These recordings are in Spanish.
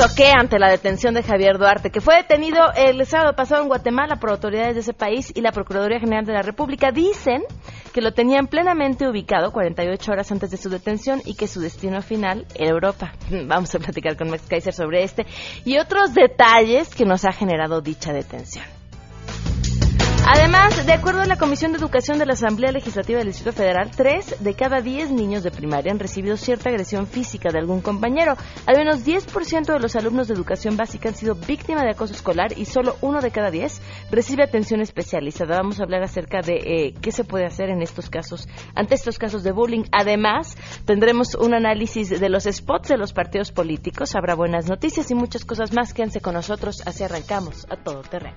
o qué ante la detención de Javier Duarte, que fue detenido el sábado pasado en Guatemala por autoridades de ese país y la Procuraduría General de la República? Dicen que lo tenían plenamente ubicado 48 horas antes de su detención y que su destino final era Europa. Vamos a platicar con Max Kaiser sobre este y otros detalles que nos ha generado dicha detención. Además, de acuerdo a la Comisión de Educación de la Asamblea Legislativa del Distrito Federal, tres de cada diez niños de primaria han recibido cierta agresión física de algún compañero. Al menos 10% de los alumnos de educación básica han sido víctima de acoso escolar y solo uno de cada diez recibe atención especializada. Vamos a hablar acerca de eh, qué se puede hacer en estos casos, ante estos casos de bullying. Además, tendremos un análisis de los spots de los partidos políticos, habrá buenas noticias y muchas cosas más. Quédense con nosotros, así arrancamos a todo terreno.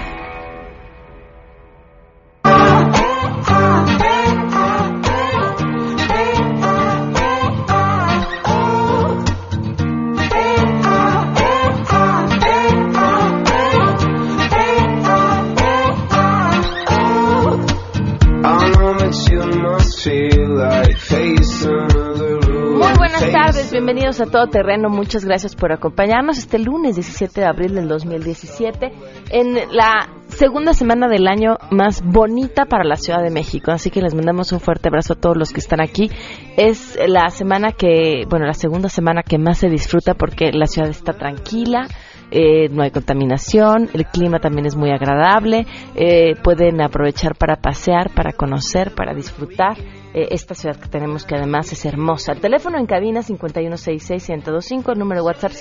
Bienvenidos a Todo Terreno. Muchas gracias por acompañarnos este lunes 17 de abril del 2017 en la segunda semana del año más bonita para la Ciudad de México. Así que les mandamos un fuerte abrazo a todos los que están aquí. Es la semana que, bueno, la segunda semana que más se disfruta porque la ciudad está tranquila. Eh, no hay contaminación, el clima también es muy agradable, eh, pueden aprovechar para pasear, para conocer, para disfrutar eh, esta ciudad que tenemos que además es hermosa. El teléfono en cabina 5166-1025, el número de WhatsApp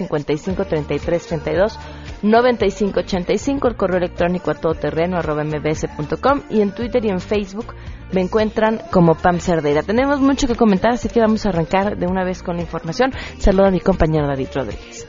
553332-9585, el correo electrónico a todoterreno arroba mbs.com y en Twitter y en Facebook me encuentran como Pam Cerdeira. Tenemos mucho que comentar, así que vamos a arrancar de una vez con la información. Saludo a mi compañero David Rodríguez.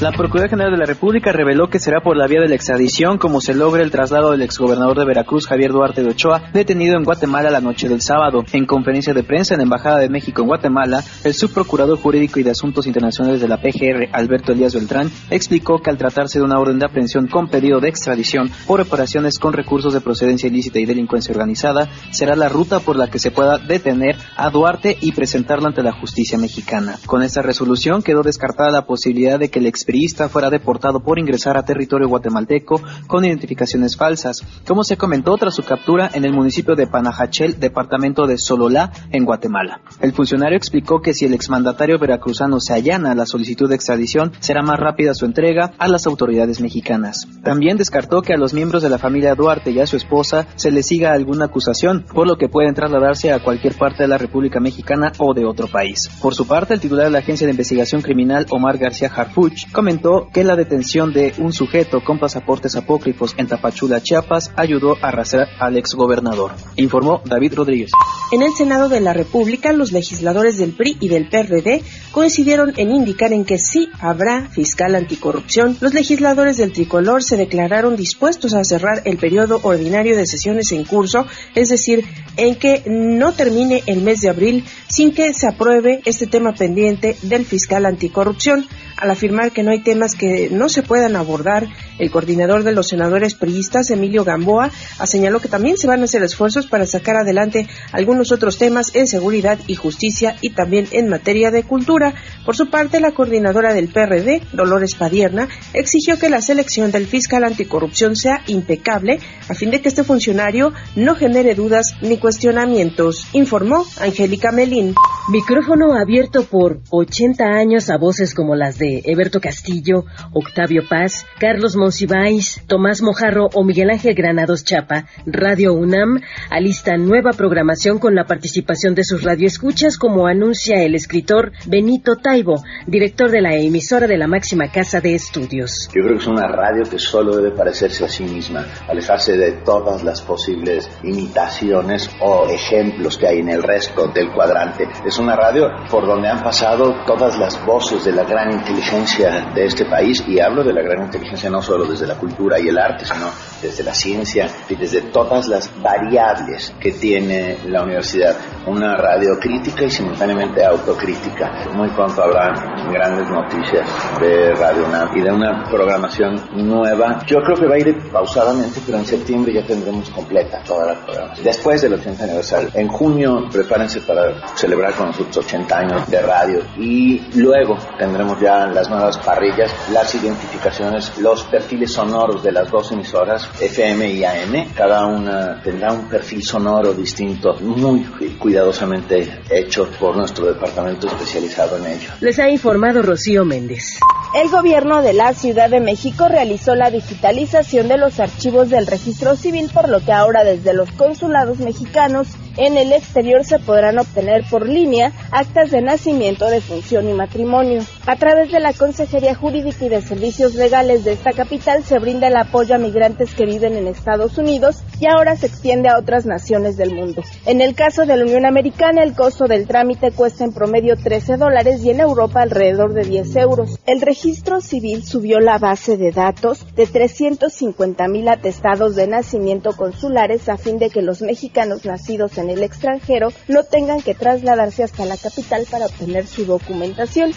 La Procuraduría General de la República reveló que será por la vía de la extradición como se logre el traslado del exgobernador de Veracruz, Javier Duarte de Ochoa, detenido en Guatemala la noche del sábado. En conferencia de prensa en la Embajada de México en Guatemala, el subprocurador jurídico y de Asuntos Internacionales de la PGR, Alberto Elías Beltrán, explicó que al tratarse de una orden de aprehensión con pedido de extradición por operaciones con recursos de procedencia ilícita y delincuencia organizada, será la ruta por la que se pueda detener a Duarte y presentarlo ante la justicia mexicana. Con esta resolución quedó descartada la posibilidad de que el ex fuera deportado por ingresar a territorio guatemalteco con identificaciones falsas, como se comentó tras su captura en el municipio de Panajachel, departamento de Sololá, en Guatemala. El funcionario explicó que si el exmandatario veracruzano se allana a la solicitud de extradición, será más rápida su entrega a las autoridades mexicanas. También descartó que a los miembros de la familia Duarte y a su esposa se les siga alguna acusación, por lo que pueden trasladarse a cualquier parte de la República Mexicana o de otro país. Por su parte, el titular de la Agencia de Investigación Criminal, Omar García Harfuch, comentó que la detención de un sujeto con pasaportes apócrifos en Tapachula, Chiapas, ayudó a arrastrar al exgobernador. Informó David Rodríguez. En el Senado de la República, los legisladores del PRI y del PRD coincidieron en indicar en que sí habrá fiscal anticorrupción. Los legisladores del tricolor se declararon dispuestos a cerrar el periodo ordinario de sesiones en curso, es decir, en que no termine el mes de abril sin que se apruebe este tema pendiente del fiscal anticorrupción al afirmar que no hay temas que no se puedan abordar. El coordinador de los senadores priistas, Emilio Gamboa, señaló que también se van a hacer esfuerzos para sacar adelante algunos otros temas en seguridad y justicia y también en materia de cultura. Por su parte, la coordinadora del PRD, Dolores Padierna, exigió que la selección del fiscal anticorrupción sea impecable a fin de que este funcionario no genere dudas ni cuestionamientos, informó Angélica Melín. Micrófono abierto por 80 años a voces como las de Eberto Castillo, Octavio Paz, Carlos Monsiváis, Tomás Mojarro o Miguel Ángel Granados Chapa, Radio UNAM alista nueva programación con la participación de sus radioescuchas como anuncia el escritor Benito Taibo, director de la emisora de la máxima casa de estudios. Yo creo que es una radio que solo debe parecerse a sí misma, alejarse de todas las posibles imitaciones o ejemplos que hay en el resto del cuadrante. Una radio por donde han pasado todas las voces de la gran inteligencia de este país y hablo de la gran inteligencia no solo desde la cultura y el arte, sino desde la ciencia y desde todas las variables que tiene la universidad. Una radio crítica y simultáneamente autocrítica. Muy pronto habrá grandes noticias de Radio UNAM y de una programación nueva. Yo creo que va a ir pausadamente, pero en septiembre ya tendremos completa toda la programación. Después del 80 aniversario. En junio prepárense para celebrar con nosotros 80 años de radio y luego tendremos ya las nuevas parrillas, las identificaciones, los perfiles sonoros de las dos emisoras FM y AM. Cada una tendrá un perfil sonoro distinto, muy cuidadosamente hecho por nuestro departamento especializado en ello. Les ha informado Rocío Méndez. El gobierno de la Ciudad de México realizó la digitalización de los archivos del registro civil, por lo que ahora desde los consulados mexicanos en el exterior se podrán obtener por línea actas de nacimiento, de función y matrimonio. A través de la Consejería Jurídica y de Servicios Legales de esta capital se brinda el apoyo a migrantes que viven en Estados Unidos y ahora se extiende a otras naciones del mundo. En el caso de la Unión Americana, el costo del trámite cuesta en promedio 13 dólares y en Europa alrededor de 10 euros. El registro civil subió la base de datos de 350 mil atestados de nacimiento consulares a fin de que los mexicanos nacidos en el extranjero no tengan que trasladarse hasta la capital para obtener su documentación.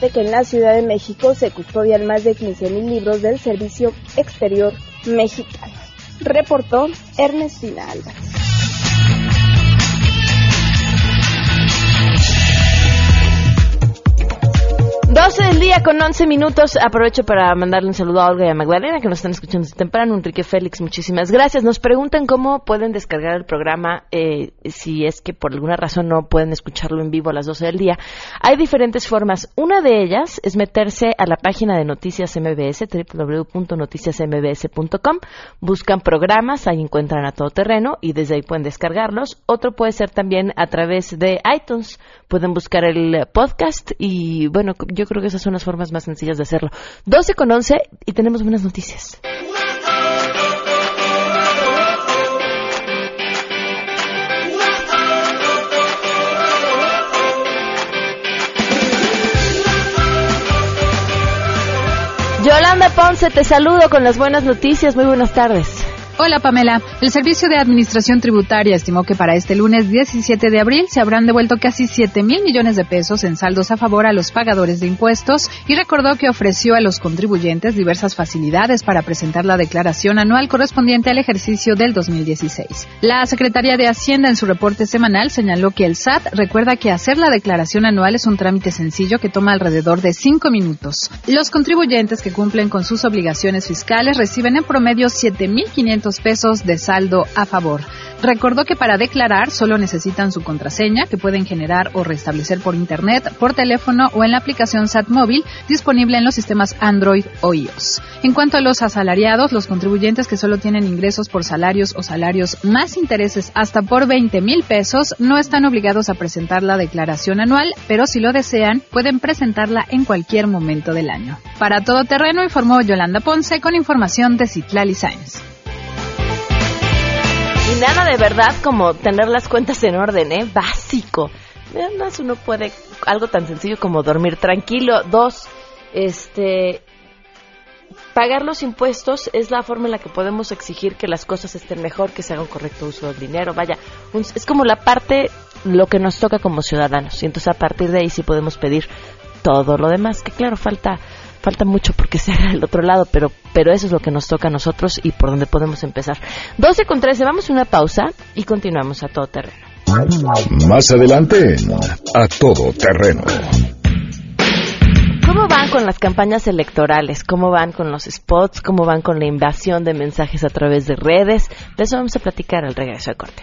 Comentarte que en la Ciudad de México se custodian más de 15.000 libros del Servicio Exterior Mexicano. Reportó Ernestina Álvarez. 12 del día con 11 minutos. Aprovecho para mandarle un saludo a Olga y a Magdalena que nos están escuchando desde temprano. Enrique Félix, muchísimas gracias. Nos preguntan cómo pueden descargar el programa eh, si es que por alguna razón no pueden escucharlo en vivo a las 12 del día. Hay diferentes formas. Una de ellas es meterse a la página de Noticias MBS, www.noticiasmbs.com. Buscan programas, ahí encuentran a todo terreno y desde ahí pueden descargarlos. Otro puede ser también a través de iTunes. Pueden buscar el podcast y bueno, yo creo que esas son las formas más sencillas de hacerlo. 12 con 11 y tenemos buenas noticias. Yolanda Ponce, te saludo con las buenas noticias. Muy buenas tardes. Hola Pamela. El Servicio de Administración Tributaria estimó que para este lunes 17 de abril se habrán devuelto casi 7 mil millones de pesos en saldos a favor a los pagadores de impuestos y recordó que ofreció a los contribuyentes diversas facilidades para presentar la declaración anual correspondiente al ejercicio del 2016. La Secretaría de Hacienda en su reporte semanal señaló que el SAT recuerda que hacer la declaración anual es un trámite sencillo que toma alrededor de 5 minutos. Los contribuyentes que cumplen con sus obligaciones fiscales reciben en promedio 7.500 pesos de saldo a favor. Recordó que para declarar solo necesitan su contraseña que pueden generar o restablecer por internet, por teléfono o en la aplicación SAT móvil disponible en los sistemas Android o iOS. En cuanto a los asalariados, los contribuyentes que solo tienen ingresos por salarios o salarios más intereses hasta por 20 mil pesos no están obligados a presentar la declaración anual, pero si lo desean pueden presentarla en cualquier momento del año. Para todo terreno informó Yolanda Ponce con información de Citlali Science. Nada de verdad como tener las cuentas en orden, ¿eh? Básico. Además uno puede algo tan sencillo como dormir tranquilo. Dos, este, pagar los impuestos es la forma en la que podemos exigir que las cosas estén mejor, que se haga un correcto uso del dinero. Vaya, es como la parte, lo que nos toca como ciudadanos. Y entonces a partir de ahí sí podemos pedir todo lo demás, que claro, falta falta mucho porque se haga del otro lado, pero, pero eso es lo que nos toca a nosotros y por donde podemos empezar. 12 con 13, vamos a una pausa y continuamos a todo terreno. Más adelante, a todo terreno. ¿Cómo van con las campañas electorales? ¿Cómo van con los spots? ¿Cómo van con la invasión de mensajes a través de redes? De eso vamos a platicar al regreso de corte.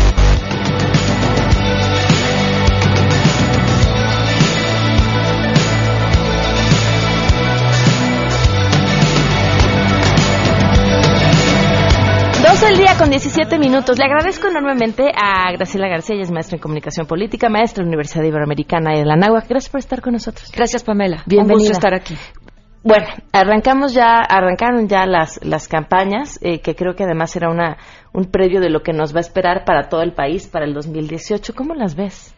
Con 17 minutos. Le agradezco enormemente a Graciela García, ella es maestra en comunicación política, maestra en la Universidad Iberoamericana y de la Náhuac. Gracias por estar con nosotros. Gracias, Pamela. Bienvenida. Un gusto estar aquí. Bueno, arrancamos ya, arrancaron ya las, las campañas, eh, que creo que además era una, un previo de lo que nos va a esperar para todo el país para el 2018. ¿Cómo las ves?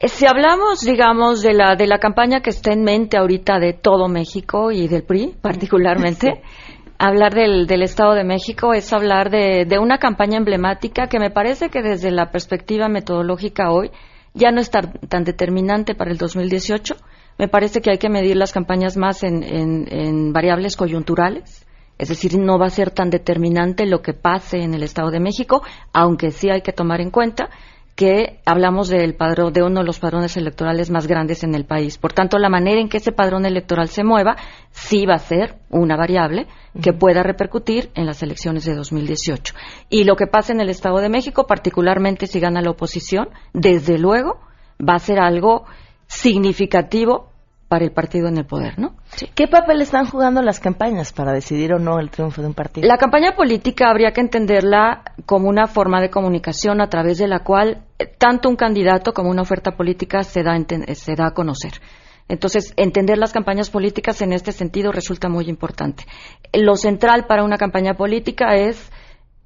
Eh, Si hablamos, digamos, de la, de la campaña que está en mente ahorita de todo México y del PRI particularmente, hablar del, del Estado de México es hablar de, de una campaña emblemática que me parece que desde la perspectiva metodológica hoy ya no es tan, tan determinante para el 2018. Me parece que hay que medir las campañas más en, en- en variables coyunturales. Es decir, no va a ser tan determinante lo que pase en el Estado de México, aunque sí hay que tomar en cuenta que hablamos del padrón, de uno de los padrones electorales más grandes en el país. Por tanto, la manera en que ese padrón electoral se mueva sí va a ser una variable que pueda repercutir en las elecciones de 2018. Y lo que pasa en el Estado de México, particularmente si gana la oposición, desde luego va a ser algo significativo para el partido en el poder, ¿no? ¿Qué papel están jugando las campañas para decidir o no el triunfo de un partido? La campaña política habría que entenderla como una forma de comunicación a través de la cual eh, tanto un candidato como una oferta política se da, eh, se da a conocer. Entonces, entender las campañas políticas en este sentido resulta muy importante. Lo central para una campaña política es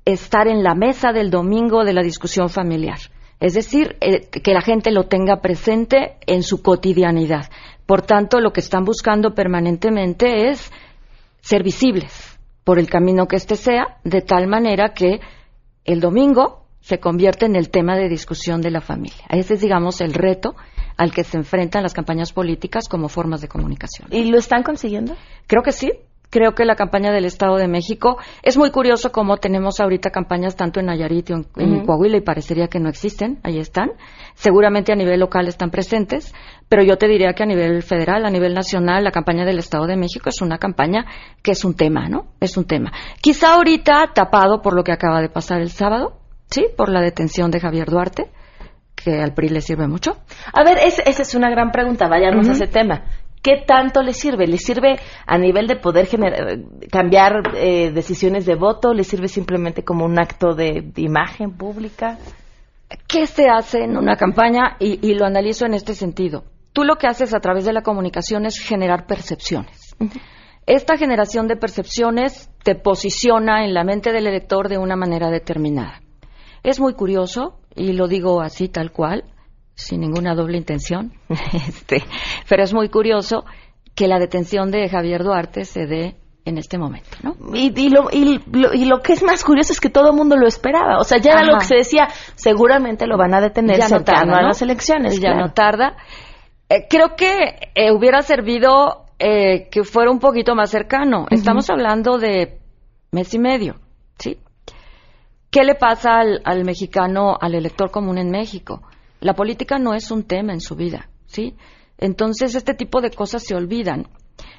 estar en la mesa del domingo de la discusión familiar. Es decir, eh, que la gente lo tenga presente en su cotidianidad. Por tanto, lo que están buscando permanentemente es ser visibles por el camino que éste sea, de tal manera que el domingo se convierte en el tema de discusión de la familia. Ese es, digamos, el reto al que se enfrentan las campañas políticas como formas de comunicación. ¿Y lo están consiguiendo? Creo que sí. Creo que la campaña del Estado de México es muy curioso cómo tenemos ahorita campañas tanto en Nayarit y en. Coahuila y parecería que no existen. Ahí están. Seguramente a nivel local están presentes, pero yo te diría que a nivel federal, a nivel nacional, la campaña del Estado de México es una campaña que es un tema, ¿no? Es un tema. Quizá ahorita tapado por lo que acaba de pasar el sábado, ¿sí? Por la detención de Javier Duarte, que al PRI le sirve mucho. A ver, es- esa es una gran pregunta. Vayamos a ese tema. ¿Qué tanto le sirve? ¿Le sirve a nivel de poder generar, cambiar eh, decisiones de voto? ¿Le sirve simplemente como un acto de, de imagen pública? ¿Qué se hace en una campaña? Y, y lo analizo en este sentido. Tú lo que haces a través de la comunicación es generar percepciones. Esta generación de percepciones te posiciona en la mente del elector de una manera determinada. Es muy curioso, y lo digo así tal cual, sin ninguna doble intención, este, pero es muy curioso que la detención de Javier Duarte se dé en este momento, ¿no? Y, y lo, y, lo, y lo que es más curioso es que todo el mundo lo esperaba. O sea, ya era lo que se decía, seguramente lo van a detener ya no tarda, a ¿no? las elecciones. Ya claro. no tarda. Eh, creo que eh, hubiera servido eh, que fuera un poquito más cercano. Estamos hablando de mes y medio, ¿sí? ¿Qué le pasa al, al mexicano, al elector común en México? La política no es un tema en su vida, ¿sí? Entonces, este tipo de cosas se olvidan.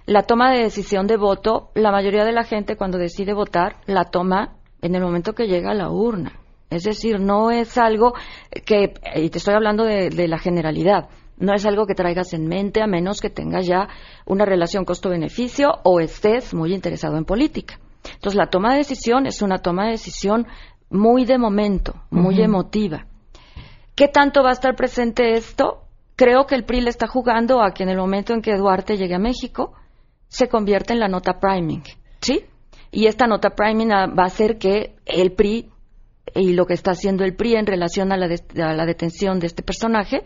La toma de decisión de voto, la mayoría de la gente cuando decide votar, la toma en el momento que llega a la urna. Es decir, no es algo que, y te estoy hablando de, de la generalidad, no es algo que traigas en mente a menos que tengas ya una relación costo-beneficio o estés muy interesado en política. Entonces, la toma de decisión es una toma de decisión muy de momento, muy emotiva. ¿Qué tanto va a estar presente esto? Creo que el PRI le está jugando a que en el momento en que Duarte llegue a México se convierta en la nota priming, ¿sí? Y esta nota priming ah, va a hacer que el PRI y lo que está haciendo el PRI en relación a la, a la detención de este personaje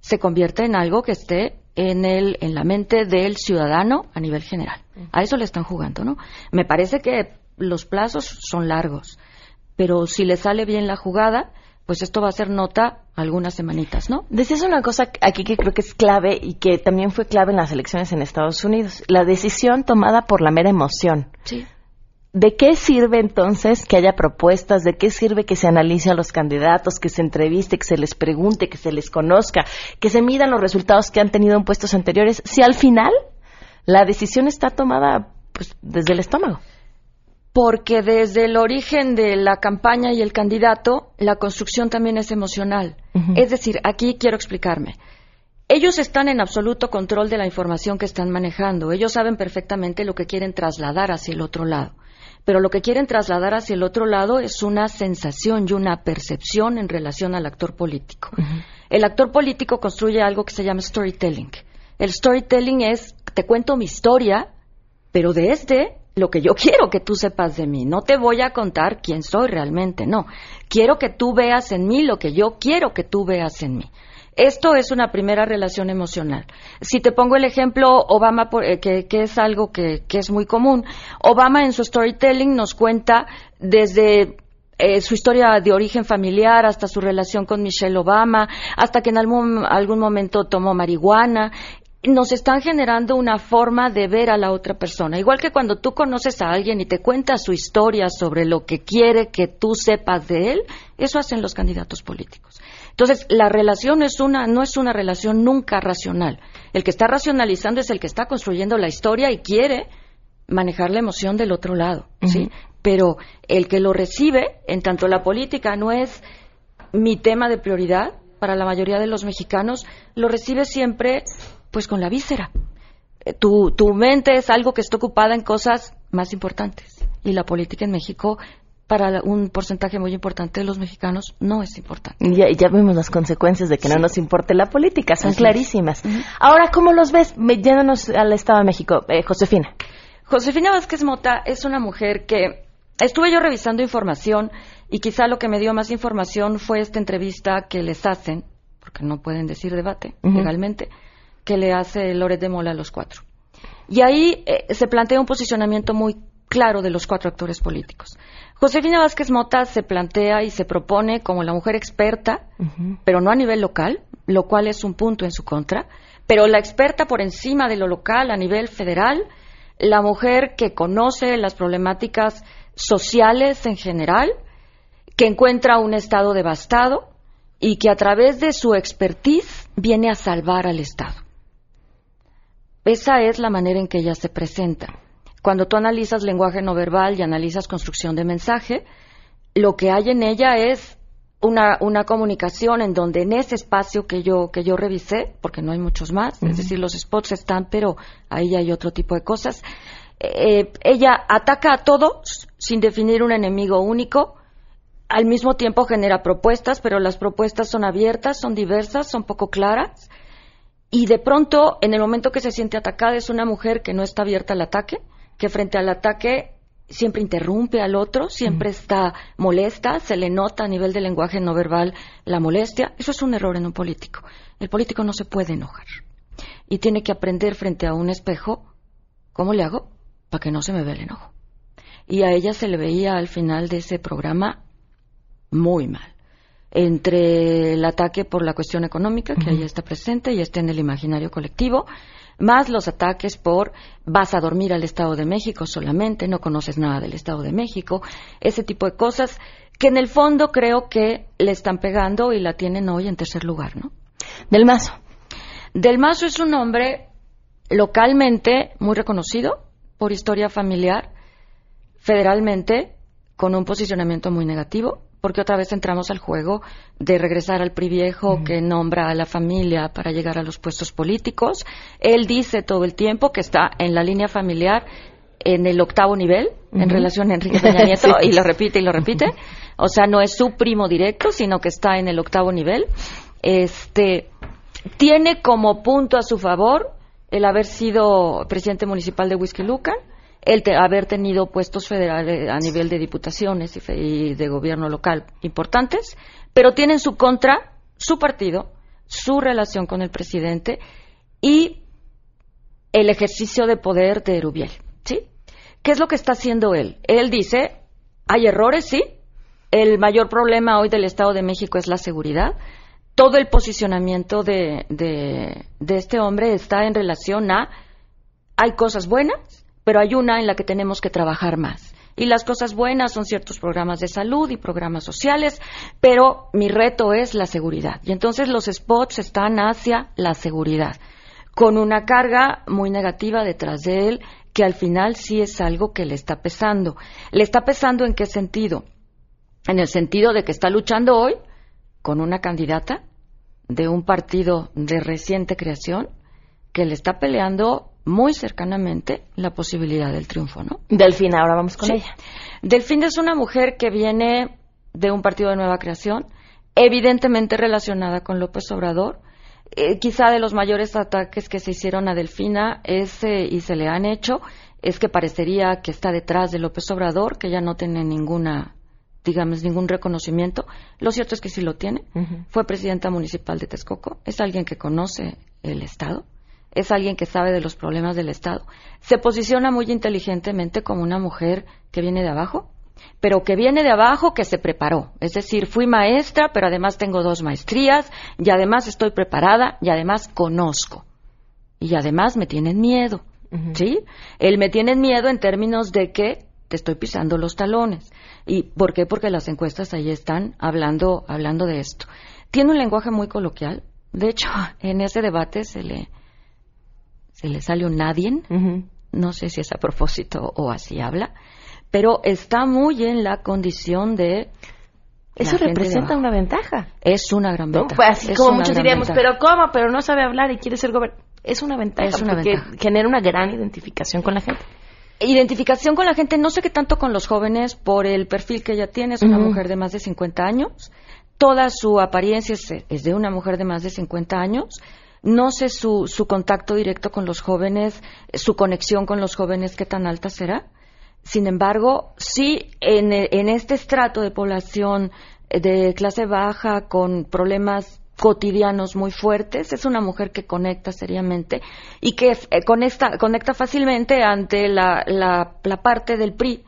se convierta en algo que esté en el en la mente del ciudadano a nivel general. A eso le están jugando, ¿no? Me parece que los plazos son largos, pero si le sale bien la jugada, pues esto va a ser nota algunas semanitas, ¿no? Decías una cosa aquí que creo que es clave y que también fue clave en las elecciones en Estados Unidos. La decisión tomada por la mera emoción. Sí. ¿De qué sirve entonces que haya propuestas? ¿De qué sirve que se analice a los candidatos, que se entreviste, que se les pregunte, que se les conozca, que se midan los resultados que han tenido en puestos anteriores? Si al final la decisión está tomada pues, desde el estómago. Porque desde el origen de la campaña y el candidato, la construcción también es emocional. Es decir, aquí quiero explicarme. Ellos están en absoluto control de la información que están manejando. Ellos saben perfectamente lo que quieren trasladar hacia el otro lado. pero lo que quieren trasladar hacia el otro lado es una sensación y una percepción en relación al actor político. El actor político construye algo que se llama storytelling. El storytelling es, te cuento mi historia, pero de este lo que yo quiero que tú sepas de mí. No te voy a contar quién soy realmente, no. Quiero que tú veas en mí lo que yo quiero que tú veas en mí. Esto es una primera relación emocional. Si te pongo el ejemplo, Obama, eh, que, es algo que, es muy común, Obama en su storytelling nos cuenta desde eh, su historia de origen familiar, hasta su relación con Michelle Obama, hasta que en algún, algún momento tomó marihuana, nos están generando una forma de ver a la otra persona. Igual que cuando tú conoces a alguien y te cuenta su historia sobre lo que quiere que tú sepas de él, eso hacen los candidatos políticos. Entonces, la relación es una, no es una relación nunca racional. El que está racionalizando es el que está construyendo la historia y quiere manejar la emoción del otro lado, ¿sí? Pero el que lo recibe, en tanto la política no es mi tema de prioridad para la mayoría de los mexicanos, lo recibe siempre pues con la víscera. Eh, tu, tu mente es algo que está ocupada en cosas más importantes. Y la política en México para un porcentaje muy importante de los mexicanos no es importante. Ya, ya vemos las consecuencias de que no nos importe la política, son clarísimas. Ahora, ¿cómo los ves? Yéndonos al Estado de México, eh, Josefina. Josefina Vázquez Mota es una mujer que estuve yo revisando información y quizá lo que me dio más información fue esta entrevista que les hacen, porque no pueden decir debate legalmente, que le hace Loret de Mola a los cuatro. Y ahí eh, se plantea un posicionamiento muy claro de los cuatro actores políticos. Josefina Vázquez Mota se plantea y se propone como la mujer experta, pero no a nivel local, lo cual es un punto en su contra, pero la experta por encima de lo local a nivel federal, la mujer que conoce las problemáticas sociales en general, que encuentra un Estado devastado y que a través de su expertise viene a salvar al Estado. Esa es la manera en que ella se presenta. Cuando tú analizas lenguaje no verbal y analizas construcción de mensaje, lo que hay en ella es una, una, comunicación en donde en ese espacio que yo, que yo revisé, porque no hay muchos más, es decir, los spots están, pero ahí hay otro tipo de cosas, eh, ella ataca a todos sin definir un enemigo único, al mismo tiempo genera propuestas, pero las propuestas son abiertas, son diversas, son poco claras, y de pronto, en el momento que se siente atacada, es una mujer que no está abierta al ataque, que frente al ataque siempre interrumpe al otro, siempre está molesta, se le nota a nivel de lenguaje no verbal la molestia. Eso es un error en un político. El político no se puede enojar. Y tiene que aprender frente a un espejo, ¿cómo le hago? Para que no se me vea el enojo. Y a ella se le veía al final de ese programa muy mal entre el ataque por la cuestión económica, que ahí está presente y está en el imaginario colectivo, más los ataques por vas a dormir al Estado de México solamente, no conoces nada del Estado de México, ese tipo de cosas que en el fondo creo que le están pegando y la tienen hoy en tercer lugar, ¿no? Del Mazo. Del Mazo es un hombre localmente muy reconocido por historia familiar, federalmente con un posicionamiento muy negativo, porque otra vez entramos al juego de regresar al priviejo que nombra a la familia para llegar a los puestos políticos. Él dice todo el tiempo que está en la línea familiar en el octavo nivel en relación a Enrique Peña Nieto y lo repite y lo repite. O sea, no es su primo directo, sino que está en el octavo nivel. Este tiene como punto a su favor el haber sido presidente municipal de Whisky El haber tenido puestos federales a nivel de diputaciones y, de gobierno local importantes, pero tiene en su contra su partido, su relación con el presidente y el ejercicio de poder de Erubiel. ¿sí? ¿Qué es lo que está haciendo él? Él dice, hay errores, sí. El mayor problema hoy del Estado de México es la seguridad. Todo el posicionamiento de, de este hombre está en relación a hay cosas buenas pero hay una en la que tenemos que trabajar más. Y las cosas buenas son ciertos programas de salud y programas sociales, pero mi reto es la seguridad. Y entonces los spots están hacia la seguridad, con una carga muy negativa detrás de él, que al final sí es algo que le está pesando. ¿Le está pesando en qué sentido? En el sentido de que está luchando hoy con una candidata de un partido de reciente creación que le está peleando muy cercanamente la posibilidad del triunfo, ¿no? Delfina, ahora vamos con ella. Delfina es una mujer que viene de un partido de nueva creación, evidentemente relacionada con López Obrador. Eh, quizá de los mayores ataques que se hicieron a Delfina eh, y se le han hecho es que parecería que está detrás de López Obrador, que ya no tiene ninguna, digamos, ningún reconocimiento. Lo cierto es que sí lo tiene. Fue presidenta municipal de Texcoco, es alguien que conoce el Estado, es alguien que sabe de los problemas del Estado. Se posiciona muy inteligentemente como una mujer que viene de abajo, pero que viene de abajo, que se preparó. Es decir, fui maestra, pero además tengo dos maestrías, y además estoy preparada, y además conozco. Y además me tienen miedo. ¿Sí? Él me tiene miedo en términos de que te estoy pisando los talones. ¿Y por qué? Porque las encuestas ahí están hablando, hablando de esto. Tiene un lenguaje muy coloquial. De hecho, en ese debate se le, se le sale un nadie. No sé si es a propósito o así habla pero está muy en la condición de eso representa una ventaja. Es una gran ventaja. Pues así como muchos diríamos, pero ¿cómo? Pero no sabe hablar y quiere ser gobernador. Es una ventaja es una porque genera una gran identificación con la gente. Identificación con la gente, no sé qué tanto con los jóvenes por el perfil que ella tiene, es una mujer de más de 50 años. Toda su apariencia es, de una mujer de más de 50 años. No sé su, su contacto directo con los jóvenes, su conexión con los jóvenes, qué tan alta será sin embargo, sí en, en este estrato de población de clase baja con problemas cotidianos muy fuertes, es una mujer que conecta seriamente y que eh, conecta, conecta fácilmente ante la, la, la, parte del PRI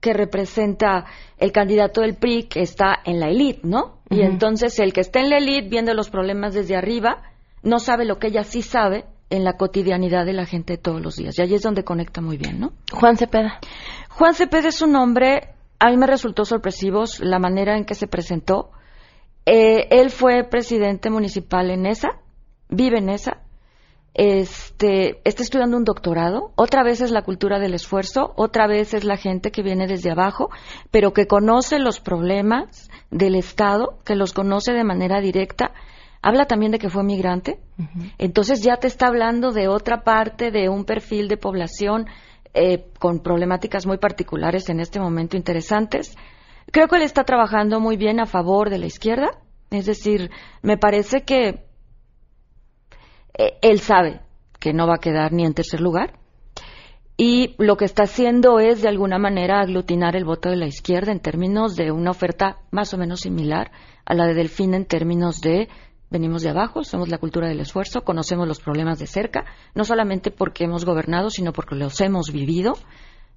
que representa el candidato del PRI que está en la élite, ¿no? Y entonces el que está en la élite viendo los problemas desde arriba no sabe lo que ella sí sabe en la cotidianidad de la gente todos los días. Y ahí es donde conecta muy bien, ¿no? Juan Cepeda. Juan Cepeda es un hombre, a mí me resultó sorpresivo la manera en que se presentó. Eh, él fue presidente municipal en esa, vive en esa, este, está estudiando un doctorado, otra vez es la cultura del esfuerzo, otra vez es la gente que viene desde abajo, pero que conoce los problemas del Estado, que los conoce de manera directa habla también de que fue migrante, entonces ya te está hablando de otra parte, de un perfil de población eh, con problemáticas muy particulares en este momento interesantes. Creo que él está trabajando muy bien a favor de la izquierda, es decir, me parece que eh, él sabe que no va a quedar ni en tercer lugar, y lo que está haciendo es de alguna manera aglutinar el voto de la izquierda en términos de una oferta más o menos similar a la de Delfín en términos de venimos de abajo, somos la cultura del esfuerzo, conocemos los problemas de cerca, no solamente porque hemos gobernado, sino porque los hemos vivido.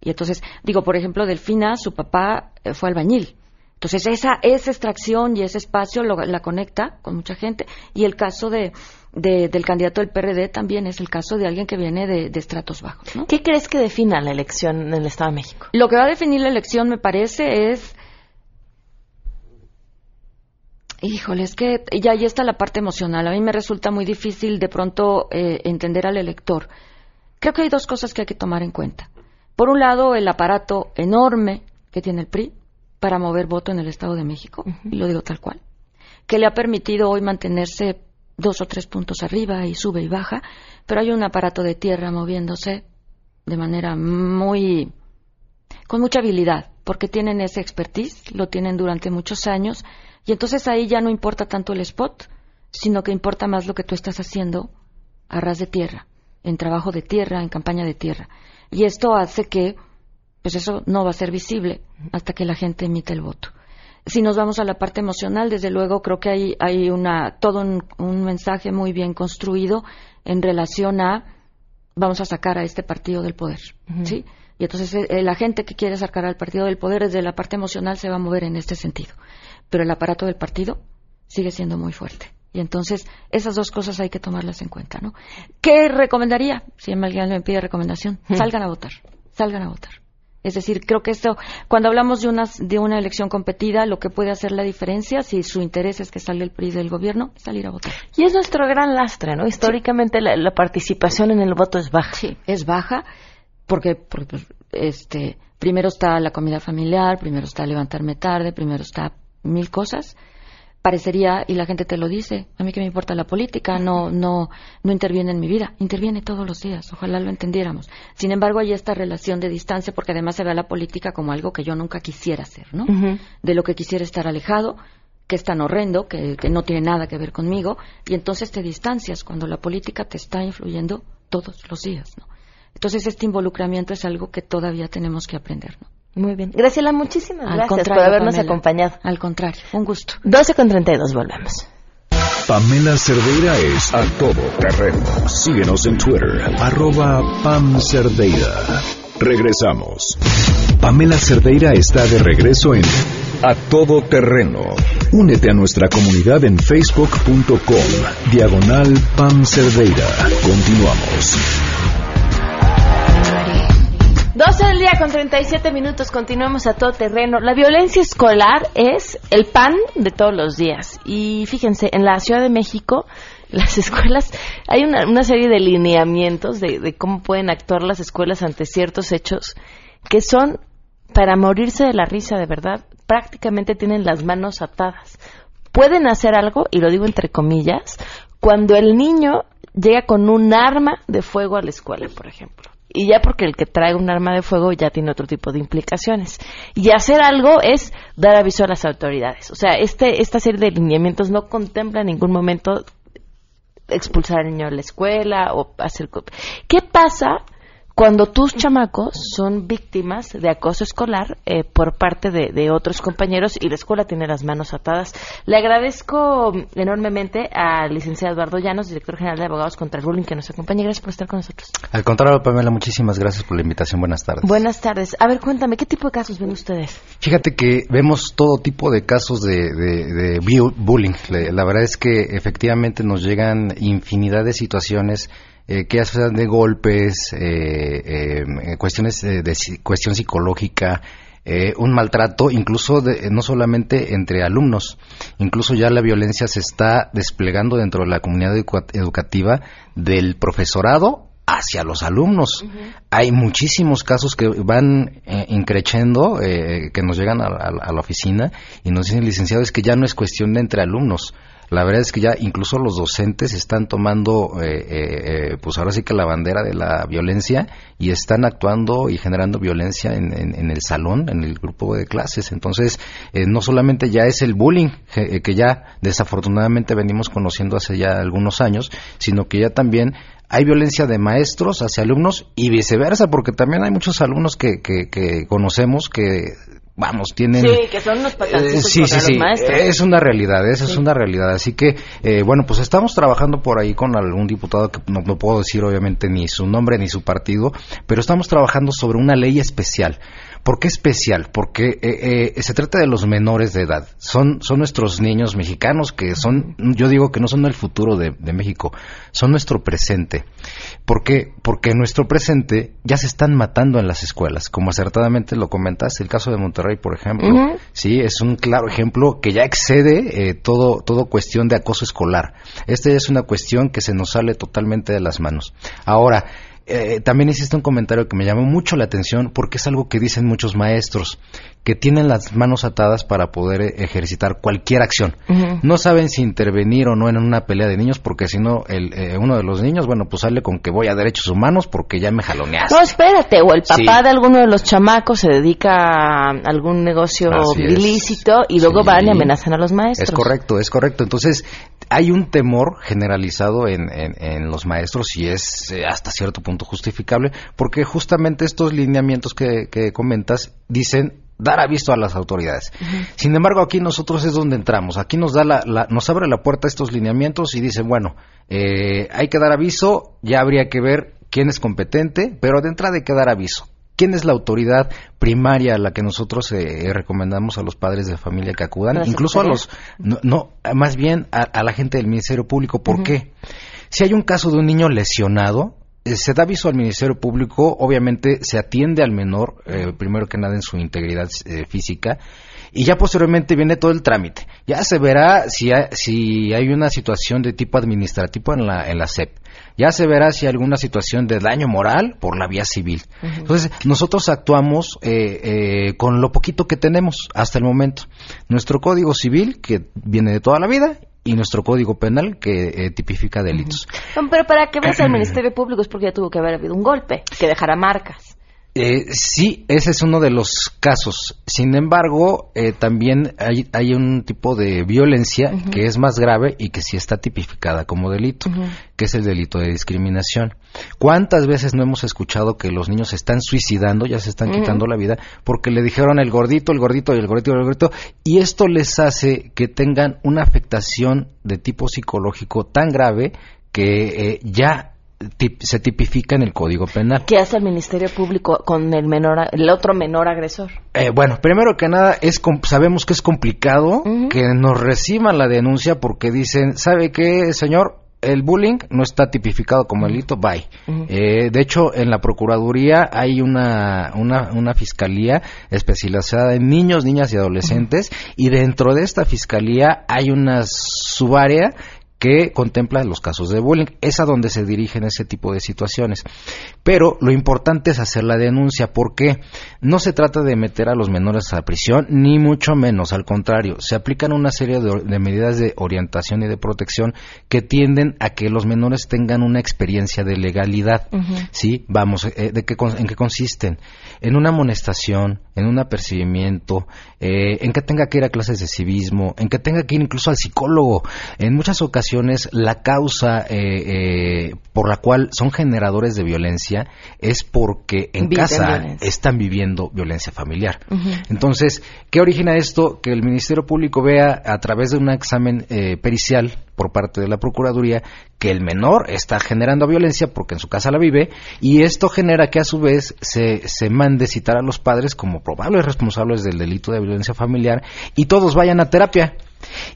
Y entonces, digo, por ejemplo, Delfina, su papá eh, fue albañil. Entonces, esa, esa extracción y ese espacio la conecta con mucha gente. Y el caso de, del candidato del PRD también es el caso de alguien que viene de, de estratos bajos. ¿Qué crees que defina la elección en el Estado de México? Lo que va a definir la elección, me parece, es Híjole, es que ya ahí está la parte emocional. A mí me resulta muy difícil de pronto eh, entender al elector. Creo que hay dos cosas que hay que tomar en cuenta. Por un lado, el aparato enorme que tiene el PRI para mover voto en el Estado de México, y lo digo tal cual, que le ha permitido hoy mantenerse dos o tres puntos arriba y sube y baja, pero hay un aparato de tierra moviéndose de manera muy con mucha habilidad, porque tienen ese expertise, lo tienen durante muchos años y entonces ahí ya no importa tanto el spot, sino que importa más lo que tú estás haciendo a ras de tierra, en trabajo de tierra, en campaña de tierra. Y esto hace que, pues eso no va a ser visible hasta que la gente emita el voto. Si nos vamos a la parte emocional, desde luego creo que hay, hay una, todo un, mensaje muy bien construido en relación a vamos a sacar a este partido del poder, ¿sí? Y entonces eh, la gente que quiere sacar al partido del poder desde la parte emocional se va a mover en este sentido pero el aparato del partido sigue siendo muy fuerte. Y entonces esas dos cosas hay que tomarlas en cuenta, ¿no? ¿Qué recomendaría? Si alguien me pide recomendación, hmm. salgan a votar, salgan a votar. Es decir, creo que esto, cuando hablamos de una, de una elección competida, lo que puede hacer la diferencia, si su interés es que salga el PRI del gobierno, es salir a votar. Y es nuestro gran lastre, ¿no? Históricamente la, participación en el voto es baja. Sí, es baja, porque, porque pues, este, primero está la comida familiar, primero está levantarme tarde, primero está mil cosas. parecería y la gente te lo dice a mí que me importa la política no no no interviene en mi vida interviene todos los días ojalá lo entendiéramos. Sin embargo hay esta relación de distancia porque además se ve a la política como algo que yo nunca quisiera hacer no de lo que quisiera estar alejado que es tan horrendo que, que no tiene nada que ver conmigo y entonces te distancias cuando la política te está influyendo todos los días no entonces este involucramiento es algo que todavía tenemos que aprender no muy bien. Graciela, muchísimas Al gracias por habernos Pamela. acompañado. Al contrario, un gusto. 12 con 32, volvemos. Pamela Cerdeira es a todo terreno. Síguenos en Twitter, arroba Pam Cerdeira. Regresamos. Pamela Cerdeira está de regreso en A Todo Terreno. Únete a nuestra comunidad en facebook.com, diagonal Pam Cerdeira. Continuamos. 12 del día con 37 minutos, continuamos a todo terreno. La violencia escolar es el pan de todos los días. Y fíjense, en la Ciudad de México, las escuelas, hay una, una serie de lineamientos de, de cómo pueden actuar las escuelas ante ciertos hechos que son para morirse de la risa, de verdad. Prácticamente tienen las manos atadas. Pueden hacer algo, y lo digo entre comillas, cuando el niño llega con un arma de fuego a la escuela, por ejemplo y ya porque el que trae un arma de fuego ya tiene otro tipo de implicaciones. Y hacer algo es dar aviso a las autoridades. O sea, este, esta serie de lineamientos no contempla en ningún momento expulsar al niño de la escuela o hacer... ¿Qué pasa cuando tus chamacos son víctimas de acoso escolar eh, por parte de, de otros compañeros y la escuela tiene las manos atadas? Le agradezco enormemente al licenciado Eduardo Llanos, director general de Abogados contra el Bullying, que nos acompaña. Gracias por estar con nosotros. Al contrario, Pamela, muchísimas gracias por la invitación. Buenas tardes. Buenas tardes. A ver, cuéntame, ¿qué tipo de casos ven ustedes? Fíjate que vemos todo tipo de casos de, de- de bu- bullying. La verdad es que efectivamente nos llegan infinidad de situaciones eh, que ya sean de golpes, eh, eh, cuestiones de, de cuestión psicológica, eh, un maltrato, incluso de- no solamente entre alumnos, incluso ya la violencia se está desplegando dentro de la comunidad educa- educativa del profesorado hacia los alumnos. Hay muchísimos casos que van eh, increciendo, eh, que nos llegan a, a- a la oficina y nos dicen, licenciado, es que ya no es cuestión de entre alumnos. La verdad es que ya incluso los docentes están tomando, eh, eh, eh, pues ahora sí que la bandera de la violencia y están actuando y generando violencia en, en- el salón, en el grupo de clases. Entonces, eh, no solamente ya es el bullying, que, eh, que ya desafortunadamente venimos conociendo hace ya algunos años, sino que ya también hay violencia de maestros hacia alumnos y viceversa, porque también hay muchos alumnos que conocemos que, vamos, tienen... Sí, que son Eh, sí, contra sí, sí, los maestros. es una realidad, esa es una realidad. Así que, eh, bueno, pues estamos trabajando por ahí con algún diputado que no, no puedo decir obviamente ni su nombre ni su partido, pero estamos trabajando sobre una ley especial. ¿Por qué especial? Porque eh, eh, se trata de los menores de edad. Son, son nuestros niños mexicanos que son, yo digo que no son el futuro de, de México, son nuestro presente. ¿Por qué? Porque en nuestro presente ya se están matando en las escuelas, como acertadamente lo comentaste, el caso de Monterrey, por ejemplo. Sí, es un claro ejemplo que ya excede eh, todo, todo cuestión de acoso escolar. Esta es una cuestión que se nos sale totalmente de las manos. Ahora, eh, también hiciste un comentario que me llamó mucho la atención porque es algo que dicen muchos maestros, que tienen las manos atadas para poder eh, ejercitar cualquier acción. No saben si intervenir o no en una pelea de niños porque si no, el, eh, uno de los niños, bueno, pues sale con que voy a derechos humanos porque ya me jaloneaste. No, espérate, o el papá Sí. de alguno de los chamacos se dedica a algún negocio Así es. ilícito y luego Sí. van y amenazan a los maestros. Es correcto, es correcto. Entonces, hay un temor generalizado en, en- en los maestros y es eh, hasta cierto punto justificable, porque justamente estos lineamientos que, que comentas dicen dar aviso a las autoridades. Sin embargo, aquí nosotros es donde entramos. Aquí nos da la, la- nos abre la puerta estos lineamientos y dicen, bueno, eh, hay que dar aviso, ya habría que ver quién es competente, pero de entrada hay que dar aviso. ¿Quién es la autoridad primaria a la que nosotros eh, recomendamos a los padres de familia que acudan? ¿La Incluso a los, no, no, más bien a, a la gente del Ministerio Público. ¿Por qué? Si hay un caso de un niño lesionado, eh, se da aviso al Ministerio Público, obviamente se atiende al menor, eh, primero que nada en su integridad eh, física, y ya posteriormente viene todo el trámite. Ya se verá si hay, si hay una situación de tipo administrativo en la, en la SEP. Ya se verá si hay alguna situación de daño moral por la vía civil. Entonces, nosotros actuamos eh, eh, con lo poquito que tenemos hasta el momento. Nuestro código civil, que viene de toda la vida, y nuestro código penal que eh, tipifica delitos. Pero para que vaya al Ministerio Público es porque ya tuvo que haber habido un golpe que dejara marcas. Eh, sí, ese es uno de los casos. Sin embargo, eh, también hay, un tipo de violencia que es más grave y que sí está tipificada como delito, que es el delito de discriminación. ¿Cuántas veces no hemos escuchado que los niños se están suicidando, ya se están quitando la vida, porque le dijeron el gordito, el gordito y el gordito y el gordito, y esto les hace que tengan una afectación de tipo psicológico tan grave que eh, ya se tipifica en el Código Penal. ¿Qué hace el Ministerio Público con el menor, el otro menor agresor? Eh, bueno, primero que nada es sabemos que es complicado que nos reciban la denuncia porque dicen, ¿sabe qué, señor? El bullying no está tipificado como delito, bye. Eh, de hecho, en la Procuraduría hay una, una, una, fiscalía especializada en niños, niñas y adolescentes, y dentro de esta fiscalía hay una subárea que contempla los casos de bullying. Es a donde se dirigen ese tipo de situaciones. Pero lo importante es hacer la denuncia porque no se trata de meter a los menores a prisión, ni mucho menos, al contrario, se aplican una serie de, medidas de orientación y de protección que tienden a que los menores tengan una experiencia de legalidad. ¿Sí? Vamos, eh, ¿de qué, ¿en qué consisten? En una amonestación, en un apercibimiento, eh, en que tenga que ir a clases de civismo, en que tenga que ir incluso al psicólogo. En muchas ocasiones la causa eh, eh, por la cual son generadores de violencia es porque en casa están viviendo violencia familiar. Entonces, ¿qué origina esto? Que el Ministerio Público vea a través de un examen eh, pericial por parte de la Procuraduría que el menor está generando violencia porque en su casa la vive y esto genera que a su vez se, se mande citar a los padres como probables responsables del delito de violencia familiar y todos vayan a terapia.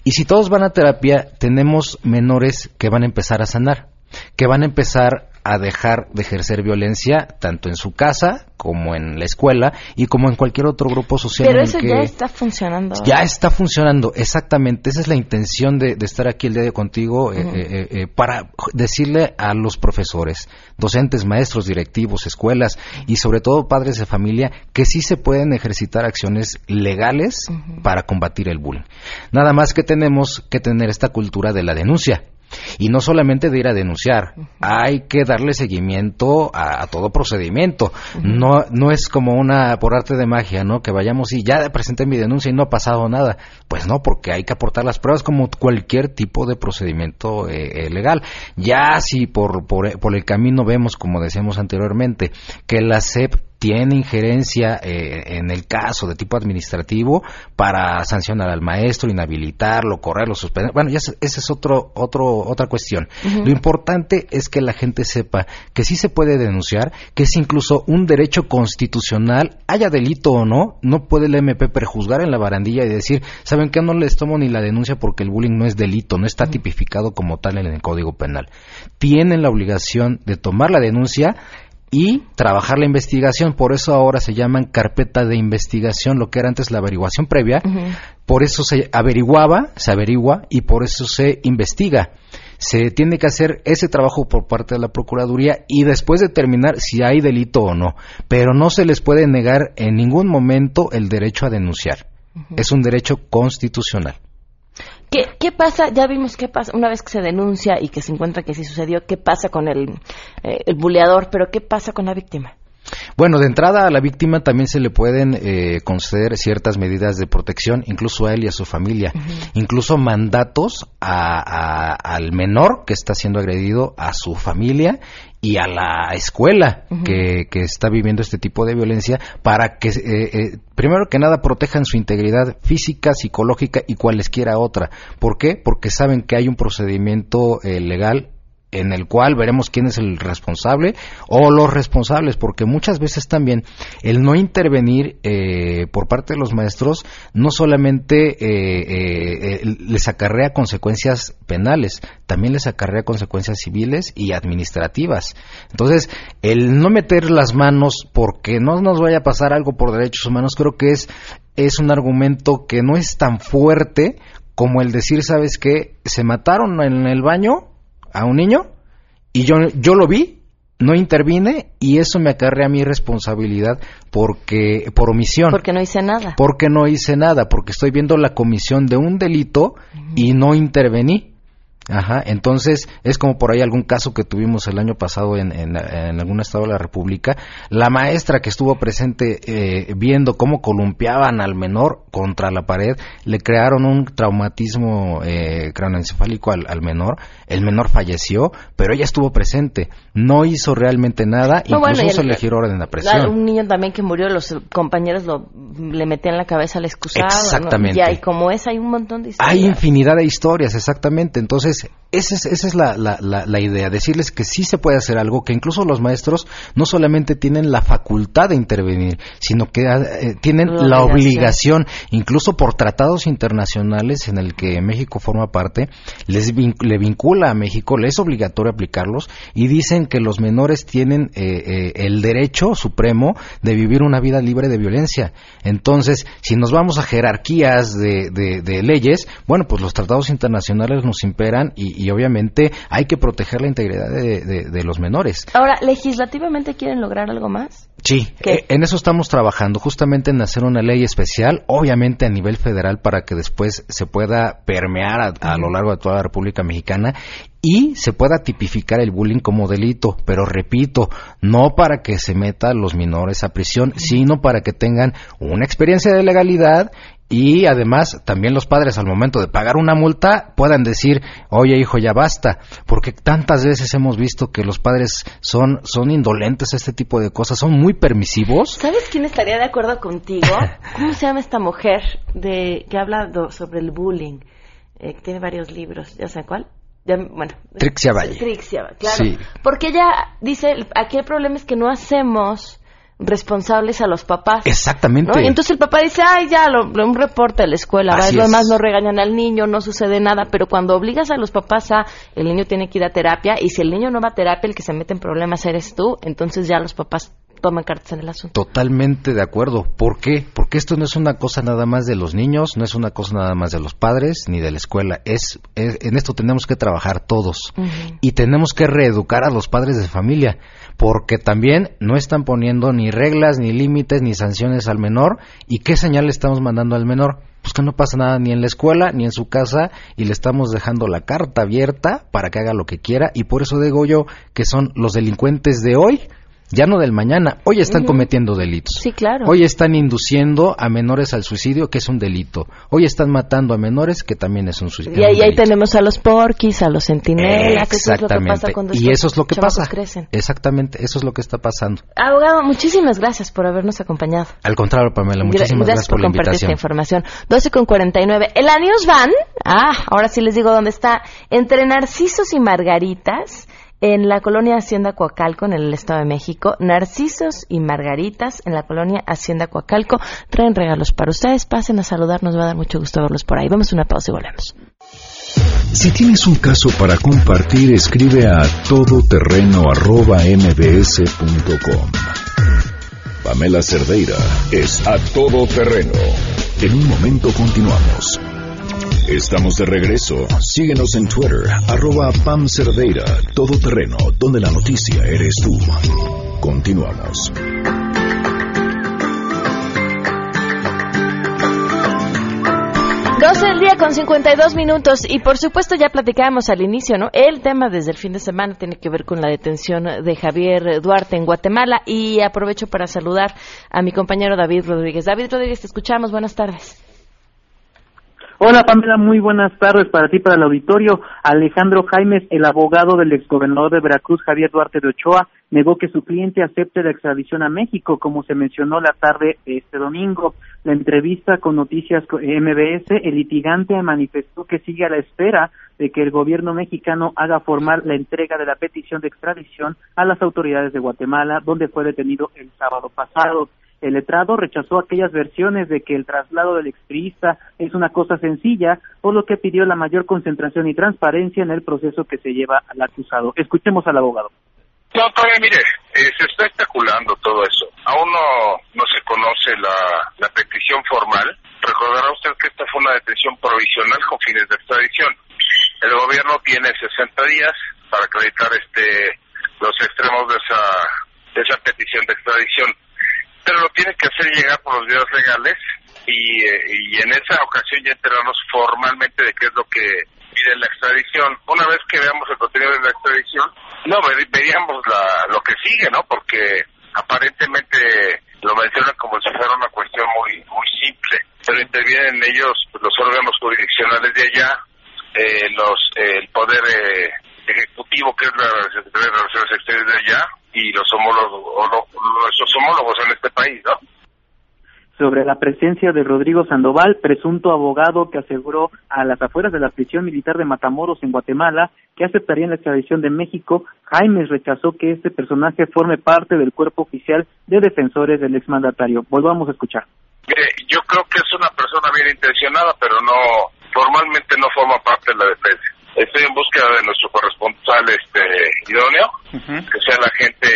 Y si todos van a terapia, tenemos menores que van a empezar a sanar, que van a empezar a dejar de ejercer violencia tanto en su casa como en la escuela y como en cualquier otro grupo social. Pero eso ya está funcionando. Ya está funcionando, exactamente. Esa es la intención de, estar aquí el día de contigo eh, eh, eh, para decirle a los profesores, docentes, maestros, directivos, escuelas y sobre todo padres de familia que sí se pueden ejercitar acciones legales para combatir el bullying. Nada más que tenemos que tener esta cultura de la denuncia y no solamente de ir a denunciar, hay que darle seguimiento a, todo procedimiento. No no es como una por arte de magia, ¿no? Que vayamos y ya presenté mi denuncia y no ha pasado nada. Pues no, porque hay que aportar las pruebas como cualquier tipo de procedimiento eh, eh, legal. Ya si por, por, por el camino vemos, como decíamos anteriormente, que la SEP tiene injerencia eh, en el caso de tipo administrativo para sancionar al maestro, inhabilitarlo, correrlo, suspender. Bueno, ya esa es otro, otro, otra cuestión. Lo importante es que la gente sepa que sí se puede denunciar, que es incluso un derecho constitucional, haya delito o no, no puede el MP prejuzgar en la barandilla y decir, ¿saben qué? No les tomo ni la denuncia porque el bullying no es delito, no está tipificado como tal en el Código Penal. Tienen la obligación de tomar la denuncia y trabajar la investigación. Por eso ahora se llaman carpeta de investigación, lo que era antes la averiguación previa. Por eso se averiguaba, se averigua y por eso se investiga. Se tiene que hacer ese trabajo por parte de la Procuraduría y después determinar si hay delito o no. Pero no se les puede negar en ningún momento el derecho a denunciar. Es un derecho constitucional. ¿Qué, pasa? Ya vimos qué pasa una vez que se denuncia y que se encuentra que sí sucedió, qué pasa con el, eh, el buleador, pero qué pasa con la víctima. Bueno, de entrada a la víctima también se le pueden eh, conceder ciertas medidas de protección, incluso a él y a su familia, incluso mandatos al menor que está siendo agredido, a su familia y a la escuela que, está viviendo este tipo de violencia para que, eh, eh, primero que nada, protejan su integridad física, psicológica y cualesquiera otra. ¿Por qué? Porque saben que hay un procedimiento legal en el cual veremos quién es el responsable o los responsables, porque muchas veces también el no intervenir eh, por parte de los maestros no solamente eh, eh, les acarrea consecuencias penales, también les acarrea consecuencias civiles y administrativas. Entonces, el no meter las manos porque no nos vaya a pasar algo por derechos humanos, creo que es es un argumento que no es tan fuerte como el decir, ¿sabes qué? Se mataron en el baño a un niño y yo, yo lo vi, no intervine y eso me acarrea mi responsabilidad porque por omisión. Porque no hice nada. Porque no hice nada, porque estoy viendo la comisión de un delito y no intervení. Ajá, entonces es como por ahí algún caso que tuvimos el año pasado en, en, algún estado de la República. La maestra que estuvo presente eh, viendo cómo columpiaban al menor contra la pared, le crearon un traumatismo eh, craneoencefálico al, al, menor. El menor falleció, pero ella estuvo presente. No hizo realmente nada, incluso se le giró orden de presión. Un niño también que murió, los compañeros lo, le metían la cabeza al excusado. Exactamente. Y, como es, hay un montón de historias. Hay infinidad de historias, exactamente. Entonces, entonces, esa es, esa es la, la, la, idea, decirles que sí se puede hacer algo, que incluso los maestros no solamente tienen la facultad de intervenir, sino que eh, tienen la, obligación. incluso por tratados internacionales en el que México forma parte, les le vincula a México, les es obligatorio aplicarlos y dicen que los menores tienen eh, eh, el derecho supremo de vivir una vida libre de violencia. Entonces, si nos vamos a jerarquías de, de, de leyes, bueno, pues los tratados internacionales nos imperan y, obviamente hay que proteger la integridad de, los menores. Ahora, ¿legislativamente quieren lograr algo más? Sí, eh, en eso estamos trabajando, justamente en hacer una ley especial, obviamente a nivel federal, para que después se pueda permear a, lo largo de toda la República Mexicana y se pueda tipificar el bullying como delito, pero repito, no para que se meta los menores a prisión, sino para que tengan una experiencia de legalidad y además también los padres al momento de pagar una multa puedan decir, oye hijo, ya basta, porque tantas veces hemos visto que los padres son, son indolentes a este tipo de cosas, son muy permisivos. ¿Sabes quién estaría de acuerdo contigo? ¿Cómo se llama esta mujer de que habla sobre el bullying? Eh, tiene varios libros, ¿ya saben cuál? bueno, Trixia Valle. Trixia, claro. Porque ella dice, aquí el problema es que no hacemos responsables a los papás. Exactamente. Y entonces el papá dice, ay, ya, lo, un reporte a la escuela, ¿verdad? lo demás no regañan al niño, no sucede nada, pero cuando obligas a los papás a, el niño tiene que ir a terapia, y si el niño no va a terapia, el que se mete en problemas eres tú, entonces ya los papás toman cartas en el asunto. Totalmente de acuerdo. ¿Por qué? Porque esto no es una cosa nada más de los niños, no es una cosa nada más de los padres ni de la escuela. Es, en esto tenemos que trabajar todos y tenemos que reeducar a los padres de familia porque también no están poniendo ni reglas, ni límites, ni sanciones al menor. ¿Y qué señal le estamos mandando al menor? Pues que no pasa nada ni en la escuela ni en su casa y le estamos dejando la carta abierta para que haga lo que quiera y por eso digo yo que son los delincuentes de hoy ya no del mañana. Hoy están cometiendo delitos. Sí, claro. Hoy están induciendo a menores al suicidio, que es un delito. Hoy están matando a menores, que también es un suicidio. Y ahí, tenemos a los porquis, a los centinelas. Exactamente. y eso es lo que pasa. Exactamente, eso es lo que está pasando. Abogado, muchísimas gracias por habernos acompañado. Al contrario, Pamela, muchísimas gracias, por, la compartir esta información. 12 con 49. El Anios Van, ah, ahora sí les digo dónde está, entre Narcisos y Margaritas en la colonia Hacienda Coacalco, en el Estado de México, narcisos y margaritas en la colonia Hacienda Coacalco traen regalos para ustedes. Pasen a saludar, nos va a dar mucho gusto verlos por ahí. Vamos a una pausa y volvemos. Si tienes un caso para compartir, escribe a todoterreno.mbs.com. Pamela Cerdeira es a todoterreno. En un momento continuamos. Estamos de regreso. Síguenos en Twitter, arroba Pam Cerdeira, todo terreno, donde la noticia eres tú. Continuamos. Doce del día con 52 minutos y por supuesto ya platicábamos al inicio, ¿no? El tema desde el fin de semana tiene que ver con la detención de Javier Duarte en Guatemala y aprovecho para saludar a mi compañero David Rodríguez. David Rodríguez, te escuchamos. Buenas tardes. Hola Pamela, muy buenas tardes para ti, para el auditorio. Alejandro Jaimes, el abogado del exgobernador de Veracruz, Javier Duarte de Ochoa, negó que su cliente acepte la extradición a México, como se mencionó la tarde de este domingo. La entrevista con Noticias MBS, el litigante manifestó que sigue a la espera de que el gobierno mexicano haga formal la entrega de la petición de extradición a las autoridades de Guatemala, donde fue detenido el sábado pasado. El letrado rechazó aquellas versiones de que el traslado del expriista es una cosa sencilla, por lo que pidió la mayor concentración y transparencia en el proceso que se lleva al acusado. Escuchemos al abogado. No, todavía mire, Eh, se está especulando todo eso. Aún no, no se conoce la, la petición formal. Recordará usted que esta fue una detención provisional con fines de extradición. El gobierno tiene 60 días para acreditar este los extremos de esa de esa petición de extradición, pero lo tiene que hacer llegar por los vías legales y, eh, y en esa ocasión ya enterarnos formalmente de qué es lo que pide la extradición. Una vez que veamos el contenido de la extradición, no, veríamos la, lo que sigue, ¿no? Porque aparentemente lo mencionan como si fuera una cuestión muy muy simple, pero intervienen ellos pues, los órganos jurisdiccionales de allá, eh, los el poder eh, ejecutivo que es la Secretaría de Relaciones Exteriores de allá y los homólogos, o lo, nuestros homólogos en este país, ¿no? sobre la presencia de Rodrigo Sandoval, presunto abogado que aseguró a las afueras de la prisión militar de Matamoros en Guatemala que aceptaría la extradición de México, Jaime rechazó que este personaje forme parte del cuerpo oficial de defensores del exmandatario. Volvamos a escuchar. yo creo que es una persona bien intencionada, pero no formalmente no forma parte de la defensa. Estoy en búsqueda de nuestro corresponsal este idóneo, que sea la gente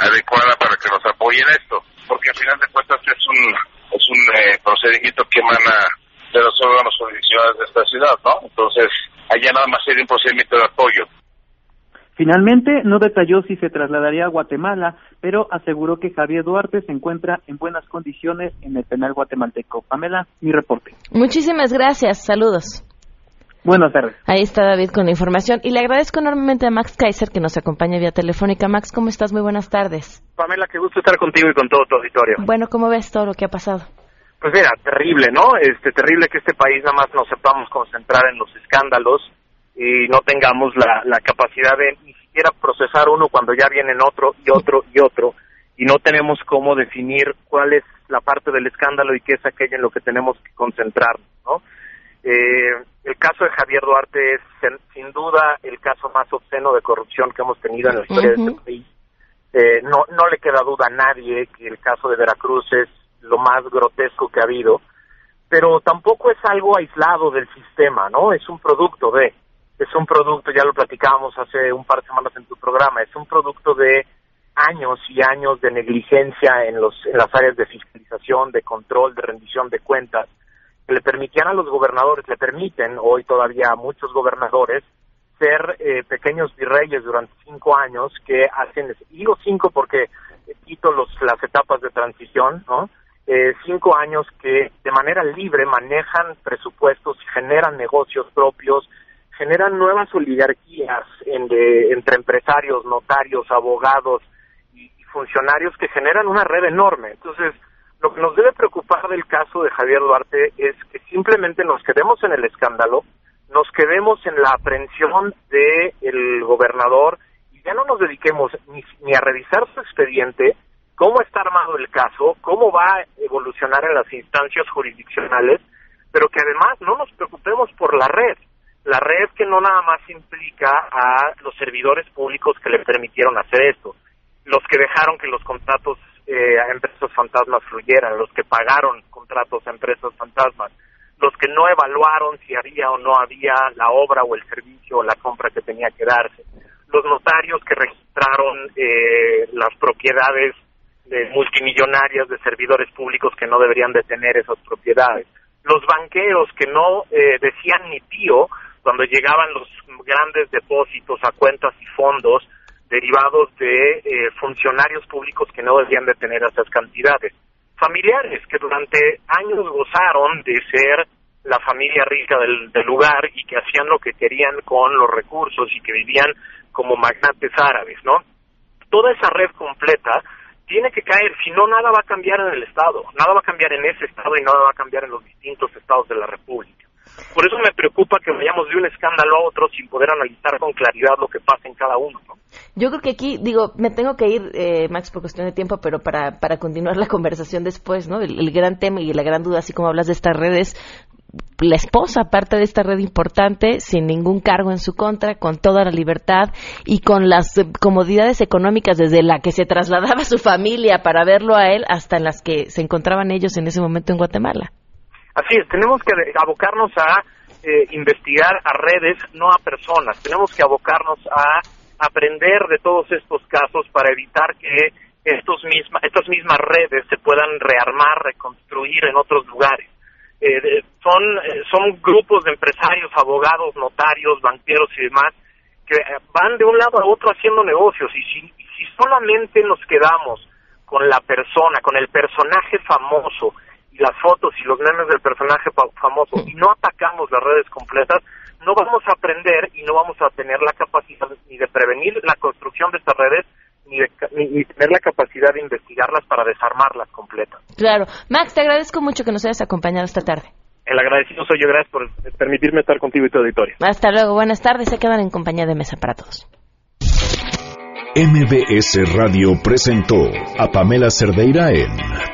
adecuada para que nos apoye en esto, porque al final de cuentas es un es un eh, procedimiento que emana de los órganos jurisdiccionales de esta ciudad, ¿no? Entonces, allá nada más sería un procedimiento de apoyo. Finalmente, no detalló si se trasladaría a Guatemala, pero aseguró que Javier Duarte se encuentra en buenas condiciones en el penal guatemalteco. Pamela, mi reporte. Muchísimas gracias. Saludos. Buenas tardes. Ahí está David con la información. Y le agradezco enormemente a Max Kaiser que nos acompaña vía telefónica. Max, ¿cómo estás? Muy buenas tardes. Pamela, qué gusto estar contigo y con todo tu auditorio. Bueno, ¿cómo ves todo lo que ha pasado? Pues mira, terrible, ¿no? Este terrible que este país nada más nos sepamos concentrar en los escándalos y no tengamos la, la capacidad de ni siquiera procesar uno cuando ya vienen otro y otro y otro y no tenemos cómo definir cuál es la parte del escándalo y qué es aquello en lo que tenemos que concentrar, ¿no? Eh, el caso de Javier Duarte es sin duda el caso más obsceno de corrupción que hemos tenido en la historia de este país. Eh, no, no le queda duda a nadie que el caso de Veracruz es lo más grotesco que ha habido, pero tampoco es algo aislado del sistema, ¿no? Es un producto de, es un producto, ya lo platicábamos hace un par de semanas en tu programa, es un producto de años y años de negligencia en, los, en las áreas de fiscalización, de control, de rendición de cuentas, le permitían a los gobernadores, le permiten hoy todavía a muchos gobernadores ser eh, pequeños virreyes durante cinco años que hacen, digo cinco porque quito los, las etapas de transición, ¿no? Eh, cinco años que de manera libre manejan presupuestos, generan negocios propios, generan nuevas oligarquías entre empresarios, notarios, abogados y funcionarios que generan una red enorme. Entonces, lo que nos debe preocupar del caso de Javier Duarte es que simplemente nos quedemos en el escándalo, nos quedemos en la aprehensión del gobernador y ya no nos dediquemos ni, ni a revisar su expediente, cómo está armado el caso, cómo va a evolucionar en las instancias jurisdiccionales, pero que además no nos preocupemos por la red. La red que no nada más implica a los servidores públicos que le permitieron hacer esto, los que dejaron que los contratos eh, a empresas fantasmas fluyeran, los que pagaron contratos a empresas fantasmas, los que no evaluaron si había o no había la obra o el servicio o la compra que tenía que darse, los notarios que registraron eh, las propiedades de multimillonarias de servidores públicos que no deberían de tener esas propiedades, los banqueros que no eh, decían ni tío cuando llegaban los grandes depósitos a cuentas y fondos derivados de eh, funcionarios públicos que no debían de tener esas cantidades. Familiares que durante años gozaron de ser la familia rica del, del, lugar y que hacían lo que querían con los recursos y que vivían como magnates árabes, ¿no? Toda esa red completa tiene que caer, si no nada va a cambiar en el Estado, nada va a cambiar en ese Estado y nada va a cambiar en los distintos estados de la República. Por eso me preocupa que vayamos de un escándalo a otro sin poder analizar con claridad lo que pasa en cada uno. ¿no? Yo creo que aquí, digo, me tengo que ir, eh, Max, por cuestión de tiempo, pero para, para continuar la conversación después, ¿no? El, gran tema y la gran duda, así como hablas de estas redes, la esposa, parte de esta red importante, sin ningún cargo en su contra, con toda la libertad y con las comodidades económicas desde la que se trasladaba su familia para verlo a él hasta en las que se encontraban ellos en ese momento en Guatemala. Así es, tenemos que abocarnos a eh, investigar a redes, no a personas. Tenemos que abocarnos a aprender de todos estos casos para evitar que estos misma, estas mismas redes se puedan rearmar, reconstruir en otros lugares. Eh, son, eh, son grupos de empresarios, abogados, notarios, banqueros y demás que van de un lado a otro haciendo negocios y si, si solamente nos quedamos con la persona, con el personaje famoso y las fotos y los memes del personaje famoso y no atacamos las redes completas, no vamos a aprender y no vamos a tener la capacidad ni de prevenir la construcción de estas redes ni, de, ni, tener la capacidad de investigarlas para desarmarlas completas. Claro. Max, te agradezco mucho que nos hayas acompañado esta tarde. El agradecido soy yo, gracias por permitirme estar contigo y tu auditorio. Hasta luego, buenas tardes, se quedan en compañía de Mesa para Todos. MBS Radio presentó a Pamela Cerdeira en